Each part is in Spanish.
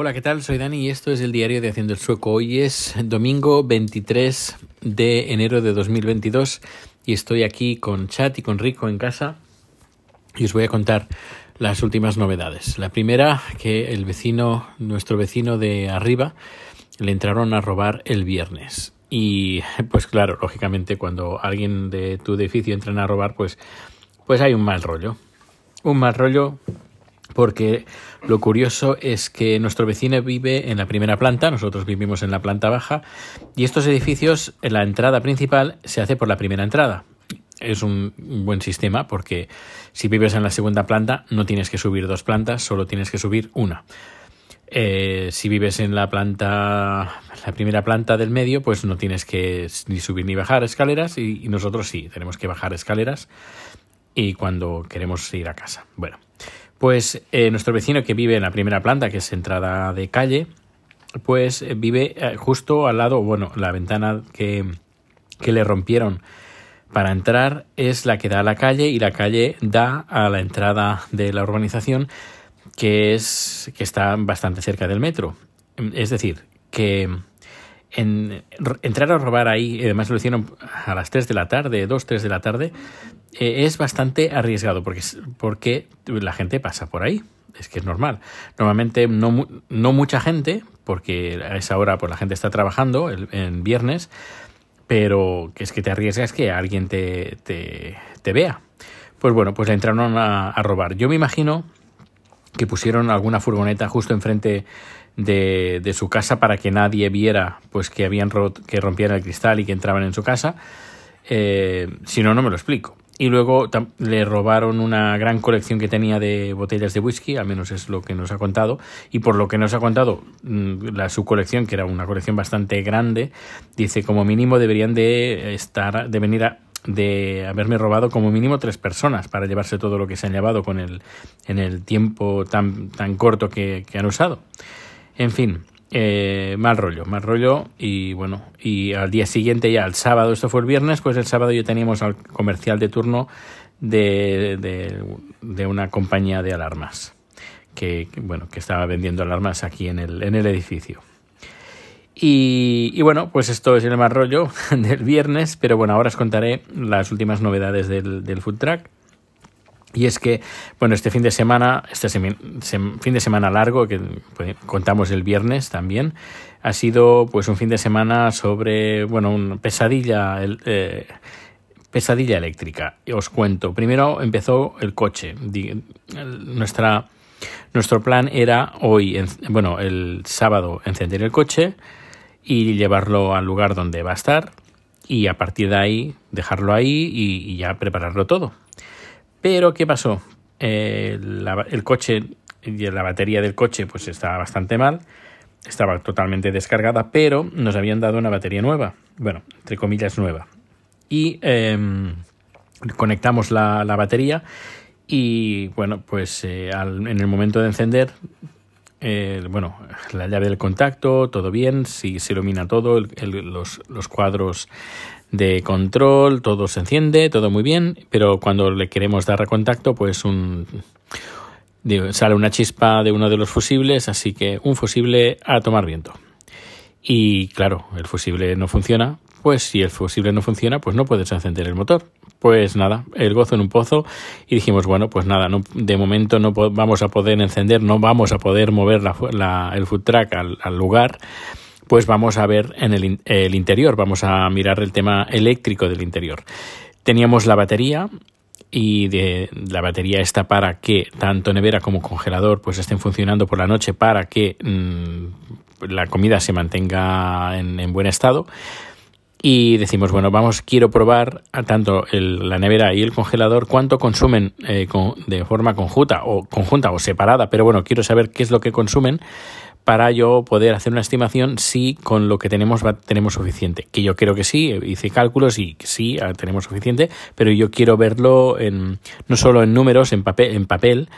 Hola, ¿qué tal? Soy Dani y esto es el diario de Haciendo el Sueco. Hoy es domingo 23 de enero de 2022 y estoy aquí con Chat y con Rico en casa y os voy a contar las últimas novedades. La primera, que el vecino, nuestro vecino de arriba, le entraron a robar el viernes. Y pues claro, lógicamente cuando alguien de tu edificio entran a robar, pues, pues hay un mal rollo. Un mal rollo porque lo curioso es que nuestro vecino vive en la primera planta, nosotros vivimos en la planta baja, y estos edificios, la entrada principal se hace por la primera entrada. Es un buen sistema porque si vives en la segunda planta no tienes que subir dos plantas, solo tienes que subir una. Eh, si vives en la planta, la primera planta del medio, pues no tienes que ni subir ni bajar escaleras y, y nosotros sí, tenemos que bajar escaleras y cuando queremos ir a casa. Bueno, pues eh, nuestro vecino que vive en la primera planta, que es entrada de calle, pues eh, vive eh, justo al lado, bueno, la ventana que, que le rompieron para entrar es la que da a la calle y la calle da a la entrada de la urbanización que es que está bastante cerca del metro. Es decir, que en, entrar a robar ahí, además lo hicieron a las 3 de la tarde, 2, 3 de la tarde, eh, es bastante arriesgado porque, porque la gente pasa por ahí. Es que es normal. Normalmente no, no mucha gente, porque a esa hora pues, la gente está trabajando el, en viernes, pero que es que te arriesgas que alguien te, te, vea. Pues bueno, pues le entraron a, a robar. Yo me imagino que pusieron alguna furgoneta justo enfrente de, de, su casa para que nadie viera pues que habían que rompían el cristal y que entraban en su casa. Eh, si no, no me lo explico. Y luego le robaron una gran colección que tenía de botellas de whisky, al menos es lo que nos ha contado. Y por lo que nos ha contado, mm, la, su colección, que era una colección bastante grande, dice como mínimo deberían de estar, de venir a, de haberme robado como mínimo tres personas para llevarse todo lo que se han llevado con el, en el tiempo tan, tan corto que, que han usado. En fin, eh, mal rollo, mal rollo y bueno, y al día siguiente ya el sábado, esto fue el viernes, pues el sábado ya teníamos al comercial de turno de, de, una compañía de alarmas que, bueno, que estaba vendiendo alarmas aquí en el, en el edificio. Y, y, bueno, pues esto es el mal rollo del viernes, pero bueno, ahora os contaré las últimas novedades del, del food track. Y es que, bueno, este fin de semana, este sem fin de semana largo, que pues, contamos el viernes también, ha sido pues un fin de semana sobre, bueno, una pesadilla, eh, pesadilla eléctrica. Os cuento. Primero empezó el coche. Nuestra, nuestro plan era hoy, bueno, el sábado encender el coche y llevarlo al lugar donde va a estar y a partir de ahí dejarlo ahí y ya prepararlo todo. Pero, ¿qué pasó? Eh, el coche y la batería del coche pues estaba bastante mal, estaba totalmente descargada, pero nos habían dado una batería nueva, bueno, entre comillas nueva. Y eh, conectamos la, la, batería y bueno, pues eh, al, en el momento de encender, eh, bueno, la llave del contacto, todo bien, si se ilumina todo, el, el, los, los cuadros de control, todo se enciende, todo muy bien, pero cuando le queremos dar a contacto, pues un sale una chispa de uno de los fusibles, así que un fusible a tomar viento. Y claro, el fusible no funciona, pues si el fusible no funciona, pues no puedes encender el motor. Pues nada, el gozo en un pozo y dijimos, bueno, pues nada, no, de momento no vamos a poder encender, no vamos a poder mover la, la, el food track al, al lugar pues vamos a ver en el, el, interior, vamos a mirar el tema eléctrico del interior. Teníamos la batería y de la batería está para que tanto nevera como congelador pues estén funcionando por la noche para que mmm, la comida se mantenga en, en, buen estado y decimos bueno vamos quiero probar a tanto el, la nevera y el congelador cuánto consumen eh, con, de forma conjunta o conjunta o separada pero bueno quiero saber qué es lo que consumen para yo poder hacer una estimación si con lo que tenemos tenemos suficiente. Que yo creo que sí, hice cálculos y sí, ah, tenemos suficiente, pero yo quiero verlo en, no solo en números, en papel, en papel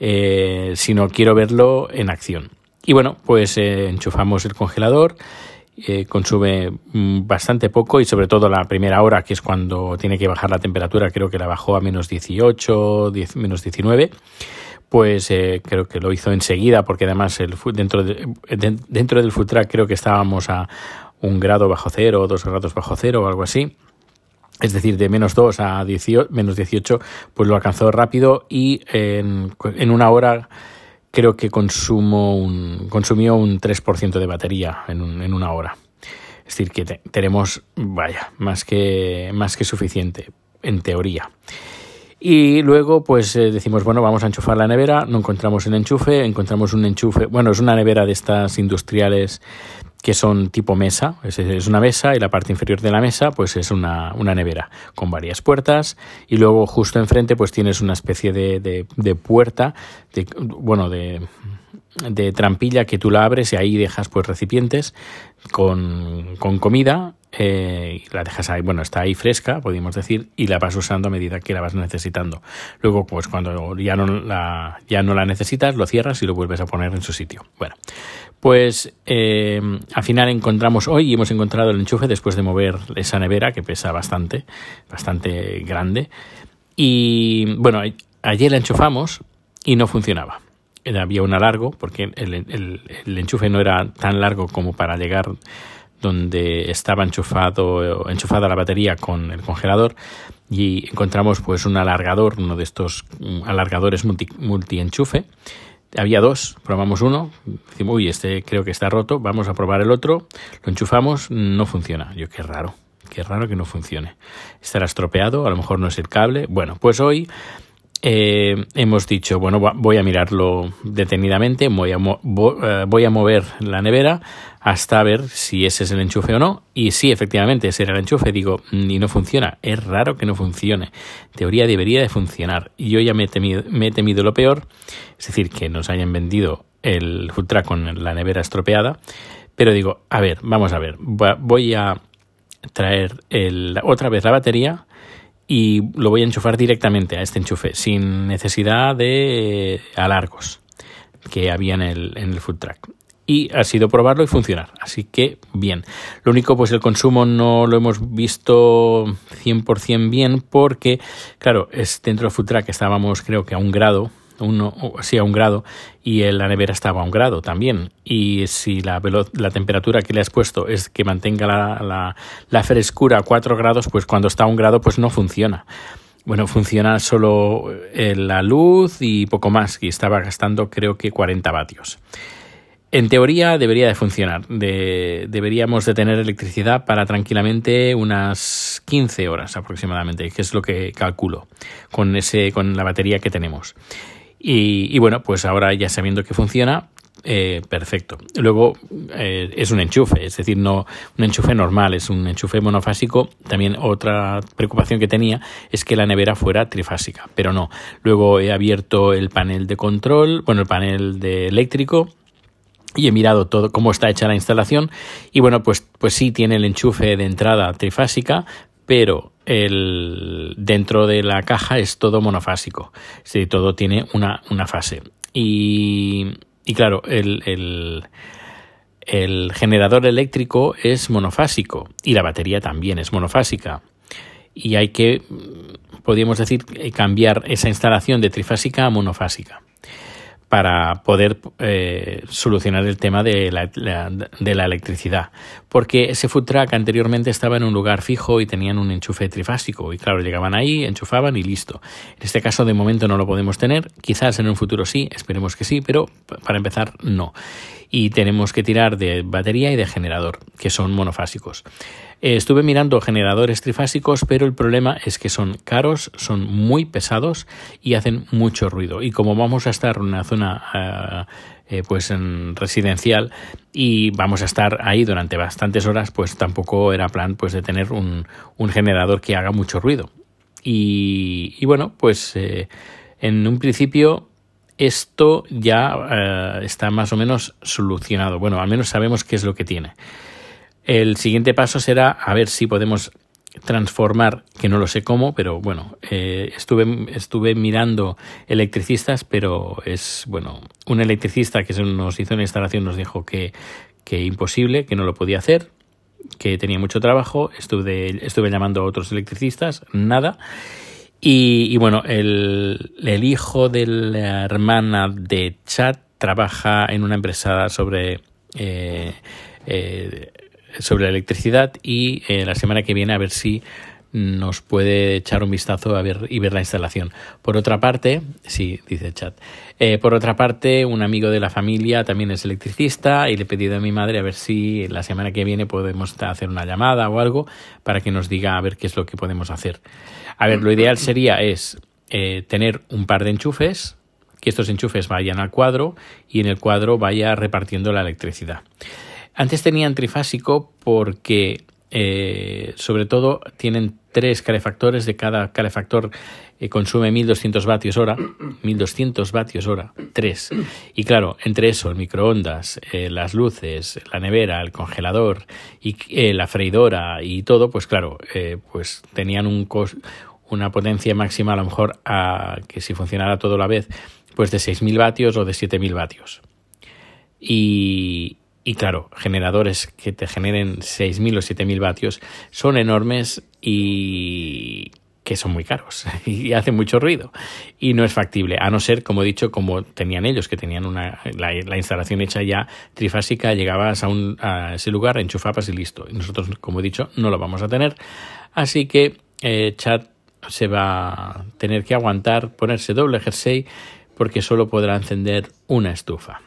eh, sino quiero verlo en acción. Y bueno, pues eh, enchufamos el congelador, eh, consume bastante poco y sobre todo la primera hora, que es cuando tiene que bajar la temperatura, creo que la bajó a menos 18, 10, menos 19 pues eh, creo que lo hizo enseguida porque además el, dentro, dentro del food creo que estábamos a un grado bajo cero, dos grados bajo cero o algo así. Es decir, de menos 2 a menos 18, pues lo alcanzó rápido y en, en una hora creo que consumo un, consumió un 3% de batería en, en, una hora. Es decir, que tenemos, vaya, más que, más que suficiente, en teoría. Y luego, pues eh, decimos, bueno, vamos a enchufar la nevera, no encontramos el enchufe, encontramos un enchufe, bueno, es una nevera de estas industriales que son tipo mesa, es, una mesa y la parte inferior de la mesa pues es una, una, nevera con varias puertas. Y luego justo enfrente pues tienes una especie de, de, de puerta, de, bueno, de, de trampilla que tú la abres y ahí dejas pues recipientes con, con comida eh, la dejas ahí, bueno, está ahí fresca, podríamos decir, y la vas usando a medida que la vas necesitando. Luego, pues cuando ya no la, ya no la necesitas, lo cierras y lo vuelves a poner en su sitio. Bueno, pues eh, al final encontramos hoy y hemos encontrado el enchufe después de mover esa nevera que pesa bastante, bastante grande. Y bueno, ayer la enchufamos y no funcionaba había un alargo porque el, el, enchufe no era tan largo como para llegar donde estaba enchufado, enchufada la batería con el congelador y encontramos pues un alargador, uno de estos mm, alargadores multi, multi enchufe. Había dos, probamos uno, decimos, uy, este creo que está roto, vamos a probar el otro, lo enchufamos, no funciona. Yo, qué raro, qué raro que no funcione. Estará estropeado, a lo mejor no es el cable. Bueno, pues hoy eh, hemos dicho, bueno, voy a mirarlo detenidamente, voy a, eh, voy a mover la nevera hasta ver si ese es el enchufe o no. Y si efectivamente ese era el enchufe, digo, mm, y no funciona. Es raro que no funcione. Teoría debería de funcionar. Y yo ya me he, temido, me lo peor, es decir, que nos hayan vendido el Ultra con la nevera estropeada. Pero digo, a ver, vamos a ver, voy a traer el, otra vez la batería y lo voy a enchufar directamente a este enchufe sin necesidad de alargos que había en el, en el food track y ha sido probarlo y funcionar. Así que bien. Lo único, pues el consumo no lo hemos visto 100% bien porque, claro, es dentro del food track estábamos creo que a un grado uno, sí, a un grado, y la nevera estaba a un grado también. Y si la, la temperatura que le has puesto es que mantenga la, la, frescura a 4 grados, pues cuando está a un grado, pues no funciona. Bueno, funciona solo eh, la luz y poco más, y estaba gastando creo que 40 vatios. En teoría debería de funcionar. De, deberíamos de tener electricidad para tranquilamente unas 15 horas aproximadamente, que es lo que calculo con, ese, con la batería que tenemos. Y, bueno, pues ahora ya sabiendo que funciona, eh, perfecto. Luego eh, es un enchufe, es decir, no un enchufe normal, es un enchufe monofásico. También otra preocupación que tenía es que la nevera fuera trifásica, pero no. Luego he abierto el panel de control, bueno, el panel de eléctrico y he mirado todo cómo está hecha la instalación y bueno, pues pues sí tiene el enchufe de entrada trifásica, pero el, dentro de la caja es todo monofásico, todo tiene una, una fase. Y, y claro, el, el, el generador eléctrico es monofásico y la batería también es monofásica. Y hay que, podríamos decir, cambiar esa instalación de trifásica a monofásica para poder eh, solucionar el tema de la, de la electricidad. Porque ese food truck anteriormente estaba en un lugar fijo y tenían un enchufe trifásico. Y claro, llegaban ahí, enchufaban y listo. En este caso, de momento no lo podemos tener. Quizás en un futuro sí, esperemos que sí, pero para empezar, no. Y tenemos que tirar de batería y de generador, que son monofásicos. Eh, estuve mirando generadores trifásicos, pero el problema es que son caros, son muy pesados y hacen mucho ruido. Y como vamos a estar en una zona eh, eh, pues en residencial y vamos a estar ahí durante bastantes horas, pues tampoco era plan pues de tener un, un generador que haga mucho ruido. Y, y bueno, pues en un principio esto ya está más o menos solucionado. Bueno, al menos sabemos qué es lo que tiene. El siguiente paso será a ver si podemos transformar, que no lo sé cómo, pero bueno, eh, estuve, estuve mirando electricistas, pero es, bueno, un electricista que nos hizo una instalación nos dijo que, que imposible, que no lo podía hacer, que tenía mucho trabajo, estuve, estuve llamando a otros electricistas, nada, Y, bueno, el, el, hijo de la hermana de Chad trabaja en una empresa sobre, eh, eh, sobre la electricidad y eh, la semana que viene a ver si nos puede echar un vistazo a ver y ver la instalación. Por otra parte, sí, dice chat. Eh, por otra parte, un amigo de la familia también es electricista y le he pedido a mi madre a ver si la semana que viene podemos hacer una llamada o algo para que nos diga a ver qué es lo que podemos hacer. A ver, lo ideal sería es eh, tener un par de enchufes, que estos enchufes vayan al cuadro y en el cuadro vaya repartiendo la electricidad. Antes tenían trifásico porque eh, sobre todo tienen tres calefactores, de cada calefactor eh, consume 1200 vatios hora, 1200 vatios hora, tres. Y claro, entre eso, el microondas, eh, las luces, la nevera, el congelador y la freidora y todo, pues claro, pues tenían un una potencia máxima a lo mejor a, que si funcionara todo a la vez, pues de 6000 vatios o de 7000 vatios. Y, y claro, generadores que te generen 6.000 o 7.000 vatios son enormes y que son muy caros y hacen mucho ruido y no es factible, a no ser, como he dicho, como tenían ellos, que tenían una, la, instalación hecha ya trifásica, llegabas a, un, a ese lugar, enchufabas y listo. Y nosotros, como he dicho, no lo vamos a tener. Así que eh, Chat se va a tener que aguantar, ponerse doble jersey, porque solo podrá encender una estufa.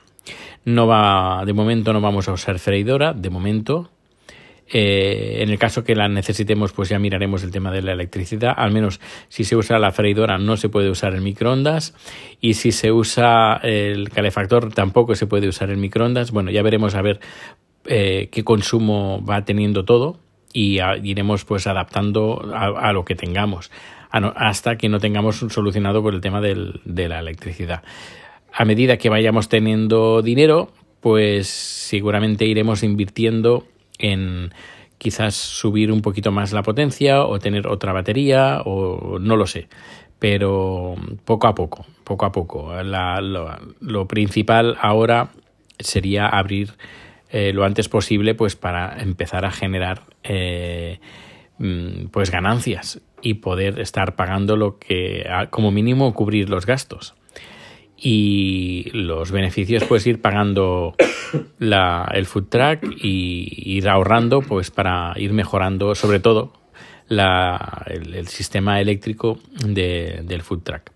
No va, de momento no vamos a usar freidora, de momento. Eh, en el caso que la necesitemos, pues ya miraremos el tema de la electricidad. Al menos si se usa la freidora no se puede usar el microondas y si se usa el calefactor tampoco se puede usar el microondas. Bueno, ya veremos a ver eh, qué consumo va teniendo todo y iremos pues adaptando a, lo que tengamos hasta que no tengamos solucionado por el tema de la electricidad a medida que vayamos teniendo dinero, pues seguramente iremos invirtiendo en quizás subir un poquito más la potencia o tener otra batería o no lo sé. Pero poco a poco, poco a poco. lo, principal ahora sería abrir eh, lo antes posible pues para empezar a generar eh, mm, pues ganancias y poder estar pagando lo que como mínimo cubrir los gastos y los beneficios pues ir pagando la, el food track y ir ahorrando pues para ir mejorando sobre todo la, el, sistema eléctrico de, del food track.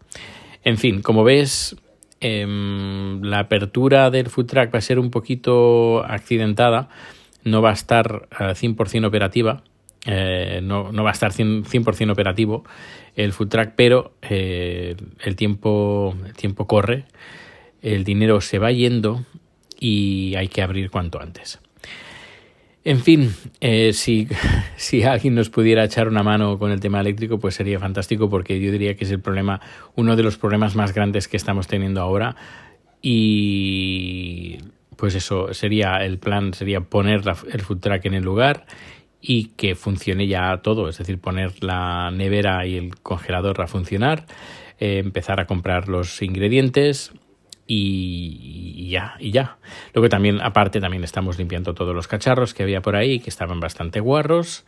En fin, como ves, em, la apertura del food track va a ser un poquito accidentada, no va a estar 100% operativa, eh, no, no, va a estar 100%, operativo el food track, pero eh, el, tiempo, el tiempo corre, el dinero se va yendo y hay que abrir cuanto antes. En fin, eh, si, si, alguien nos pudiera echar una mano con el tema eléctrico, pues sería fantástico porque yo diría que es el problema, uno de los problemas más grandes que estamos teniendo ahora. Y pues eso sería el plan, sería poner el food track en el lugar y que funcione ya todo, es decir, poner la nevera y el congelador a funcionar, eh, empezar a comprar los ingredientes y, ya, y ya. Luego también, aparte, también estamos limpiando todos los cacharros que había por ahí, que estaban bastante guarros.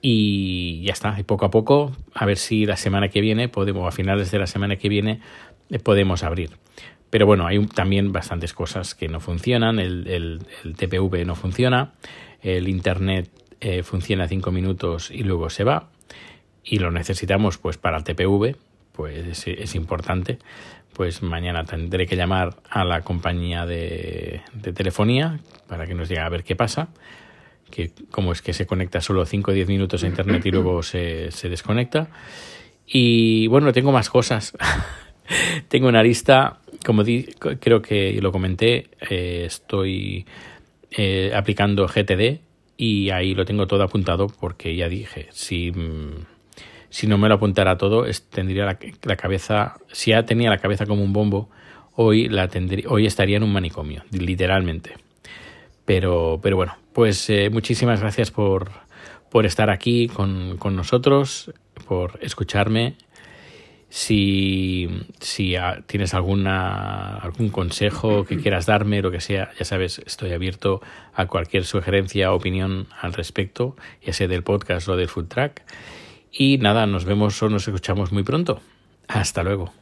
Y ya está, y poco a poco, a ver si la semana que viene podemos, a finales de la semana que viene, eh, podemos abrir. Pero bueno, hay también bastantes cosas que no funcionan, el, el, el TPV no funciona, el Internet eh, funciona cinco minutos y luego se va y lo necesitamos pues para el TPV, pues es, importante, pues mañana tendré que llamar a la compañía de, telefonía para que nos diga a ver qué pasa, que como es que se conecta solo 5 o 10 minutos a internet y luego se, desconecta. Y bueno, tengo más cosas. tengo una lista, como creo que lo comenté, eh, estoy eh, aplicando GTD y ahí lo tengo todo apuntado porque ya dije, si, mm, si no me lo apuntara todo, tendría la, cabeza, si ya tenía la cabeza como un bombo, hoy, la tendría, hoy estaría en un manicomio, literalmente. Pero, pero bueno, pues eh, muchísimas gracias por, por estar aquí con, con nosotros, por escucharme si, si tienes alguna, algún consejo que quieras darme, lo que sea, ya sabes, estoy abierto a cualquier sugerencia o opinión al respecto, ya sea del podcast o del food track. Y nada, nos vemos o nos escuchamos muy pronto. Hasta luego.